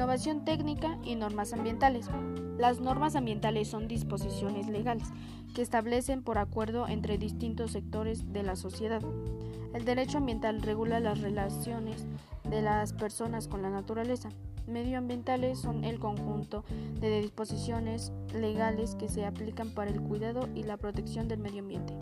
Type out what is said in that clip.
Innovación técnica y normas ambientales. Las normas ambientales son disposiciones legales que establecen por acuerdo entre distintos sectores de la sociedad. El derecho ambiental regula las relaciones de las personas con la naturaleza. Medioambientales son el conjunto de disposiciones legales que se aplican para el cuidado y la protección del medio ambiente.